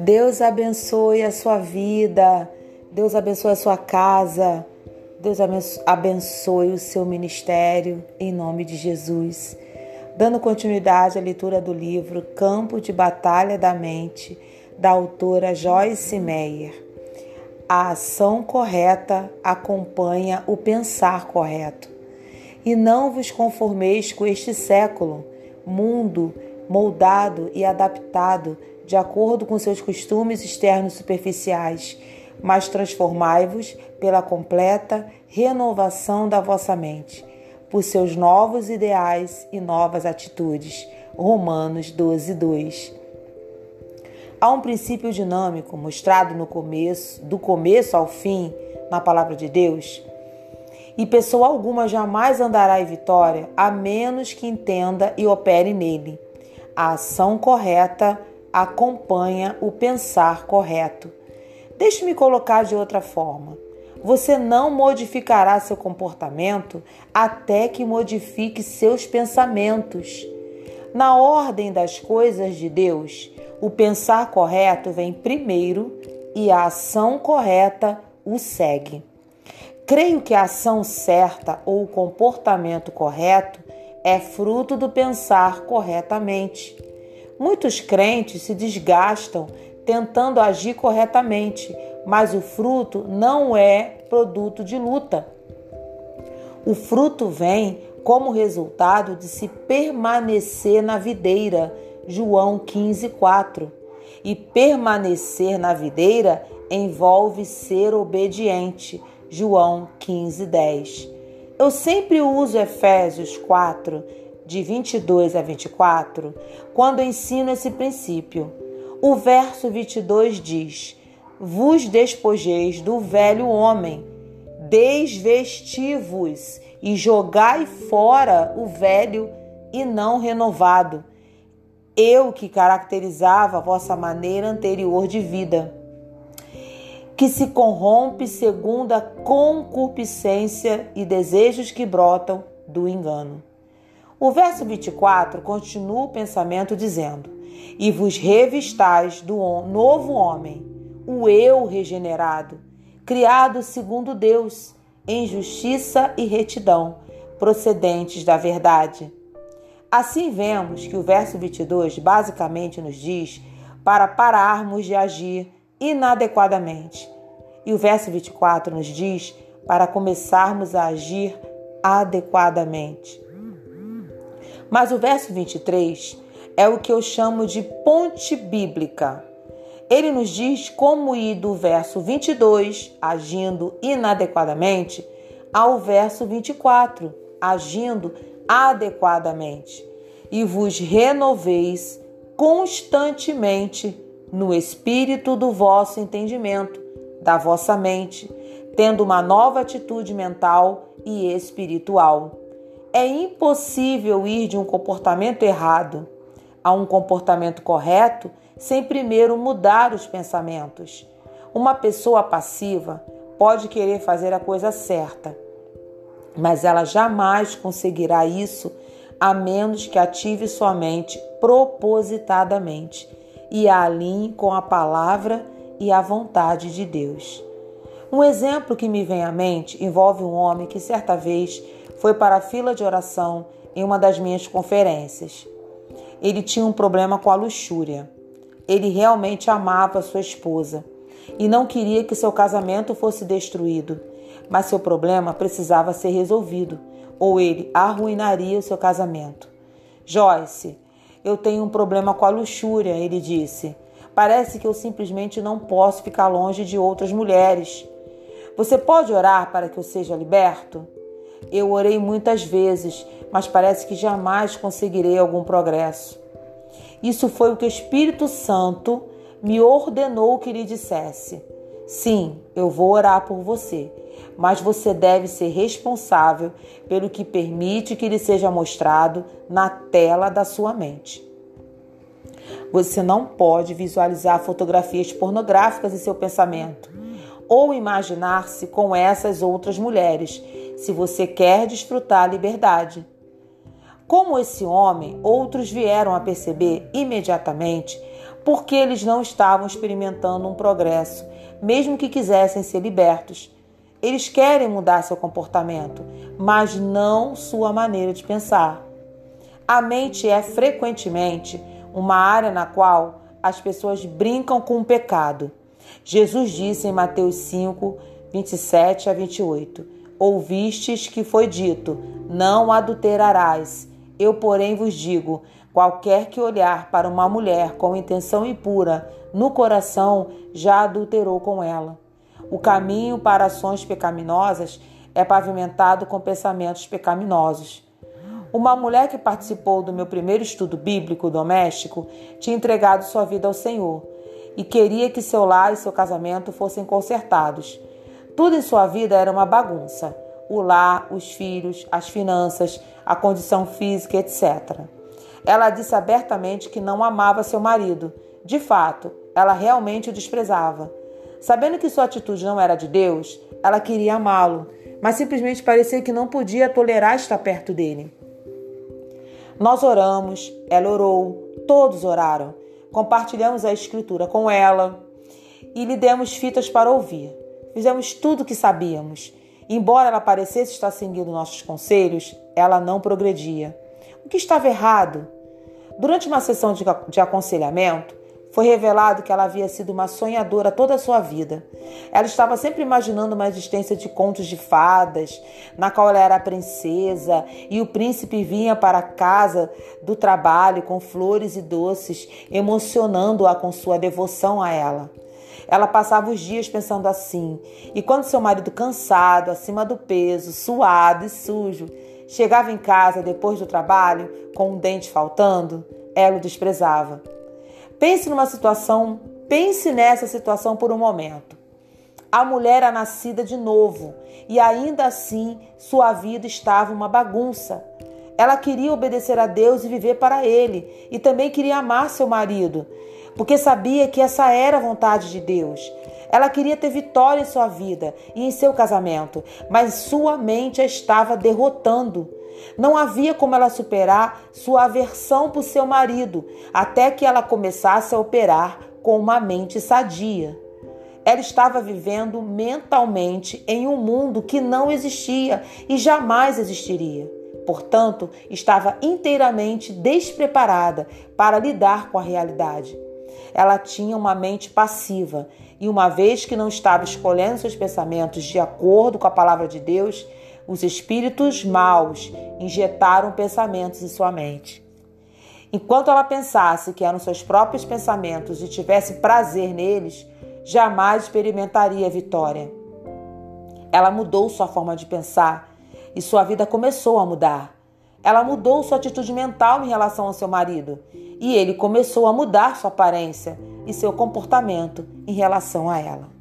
Deus abençoe a sua vida, Deus abençoe a sua casa, Deus abençoe o seu ministério, em nome de Jesus. Dando continuidade à leitura do livro Campo de Batalha da Mente, da autora Joyce Meyer. A ação correta acompanha o pensar correto. E não vos conformeis com este século, mundo moldado e adaptado de acordo com seus costumes externos superficiais, mas transformai-vos pela completa renovação da vossa mente, por seus novos ideais e novas atitudes. Romanos 12, 2. Há um princípio dinâmico mostrado no começo, do começo ao fim, na palavra de Deus. E pessoa alguma jamais andará em vitória a menos que entenda e opere nele. A ação correta acompanha o pensar correto. Deixe-me colocar de outra forma. Você não modificará seu comportamento até que modifique seus pensamentos. Na ordem das coisas de Deus, o pensar correto vem primeiro e a ação correta o segue. Creio que a ação certa ou o comportamento correto é fruto do pensar corretamente. Muitos crentes se desgastam tentando agir corretamente, mas o fruto não é produto de luta. O fruto vem como resultado de se permanecer na videira, João 15:4. E permanecer na videira envolve ser obediente, João 15:10. Eu sempre uso Efésios 4 de 22 a 24, quando ensino esse princípio. O verso 22 diz: Vos despojeis do velho homem, desvesti-vos e jogai fora o velho e não renovado, eu que caracterizava a vossa maneira anterior de vida, que se corrompe segundo a concupiscência e desejos que brotam do engano. O verso 24 continua o pensamento dizendo: E vos revistais do novo homem, o eu regenerado, criado segundo Deus, em justiça e retidão, procedentes da verdade. Assim vemos que o verso 22 basicamente nos diz para pararmos de agir inadequadamente. E o verso 24 nos diz para começarmos a agir adequadamente. Mas o verso 23 é o que eu chamo de ponte bíblica. Ele nos diz como ir do verso 22, agindo inadequadamente, ao verso 24, agindo adequadamente. E vos renoveis constantemente no espírito do vosso entendimento, da vossa mente, tendo uma nova atitude mental e espiritual é impossível ir de um comportamento errado a um comportamento correto sem primeiro mudar os pensamentos. Uma pessoa passiva pode querer fazer a coisa certa, mas ela jamais conseguirá isso a menos que ative sua mente propositadamente e a alinhe com a palavra e a vontade de Deus. Um exemplo que me vem à mente envolve um homem que certa vez foi para a fila de oração em uma das minhas conferências. Ele tinha um problema com a luxúria. Ele realmente amava sua esposa e não queria que seu casamento fosse destruído, mas seu problema precisava ser resolvido ou ele arruinaria o seu casamento. Joyce, eu tenho um problema com a luxúria, ele disse. Parece que eu simplesmente não posso ficar longe de outras mulheres. Você pode orar para que eu seja liberto? Eu orei muitas vezes, mas parece que jamais conseguirei algum progresso. Isso foi o que o Espírito Santo me ordenou que lhe dissesse. Sim, eu vou orar por você, mas você deve ser responsável pelo que permite que lhe seja mostrado na tela da sua mente. Você não pode visualizar fotografias pornográficas em seu pensamento ou imaginar-se com essas outras mulheres se você quer desfrutar a liberdade. Como esse homem, outros vieram a perceber imediatamente porque eles não estavam experimentando um progresso, mesmo que quisessem ser libertos. Eles querem mudar seu comportamento, mas não sua maneira de pensar. A mente é frequentemente uma área na qual as pessoas brincam com o pecado. Jesus disse em Mateus 5, 27 a 28: Ouvistes que foi dito: Não adulterarás. Eu, porém, vos digo: qualquer que olhar para uma mulher com intenção impura no coração já adulterou com ela. O caminho para ações pecaminosas é pavimentado com pensamentos pecaminosos. Uma mulher que participou do meu primeiro estudo bíblico doméstico tinha entregado sua vida ao Senhor e queria que seu lar e seu casamento fossem consertados. Tudo em sua vida era uma bagunça: o lar, os filhos, as finanças, a condição física, etc. Ela disse abertamente que não amava seu marido. De fato, ela realmente o desprezava. Sabendo que sua atitude não era de Deus, ela queria amá-lo, mas simplesmente parecia que não podia tolerar estar perto dele. Nós oramos, ela orou, todos oraram. Compartilhamos a escritura com ela e lhe demos fitas para ouvir. Fizemos tudo o que sabíamos. Embora ela parecesse estar seguindo nossos conselhos, ela não progredia. O que estava errado? Durante uma sessão de, aconselhamento, foi revelado que ela havia sido uma sonhadora toda a sua vida. Ela estava sempre imaginando uma existência de contos de fadas, na qual ela era a princesa e o príncipe vinha para a casa do trabalho com flores e doces, emocionando-a com sua devoção a ela. Ela passava os dias pensando assim, e quando seu marido, cansado, acima do peso, suado e sujo, chegava em casa depois do trabalho, com um dente faltando, ela o desprezava. Pense numa situação, pense nessa situação por um momento. A mulher era nascida de novo e ainda assim sua vida estava uma bagunça. Ela queria obedecer a Deus e viver para Ele, e também queria amar seu marido, porque sabia que essa era a vontade de Deus. Ela queria ter vitória em sua vida e em seu casamento, mas sua mente a estava derrotando. Não havia como ela superar sua aversão por seu marido, até que ela começasse a operar com uma mente sadia. Ela estava vivendo mentalmente em um mundo que não existia e jamais existiria. Portanto, estava inteiramente despreparada para lidar com a realidade. Ela tinha uma mente passiva e, uma vez que não estava escolhendo seus pensamentos de acordo com a palavra de Deus, os espíritos maus injetaram pensamentos em sua mente. Enquanto ela pensasse que eram seus próprios pensamentos e tivesse prazer neles, jamais experimentaria vitória. Ela mudou sua forma de pensar e sua vida começou a mudar. Ela mudou sua atitude mental em relação ao seu marido e ele começou a mudar sua aparência e seu comportamento em relação a ela.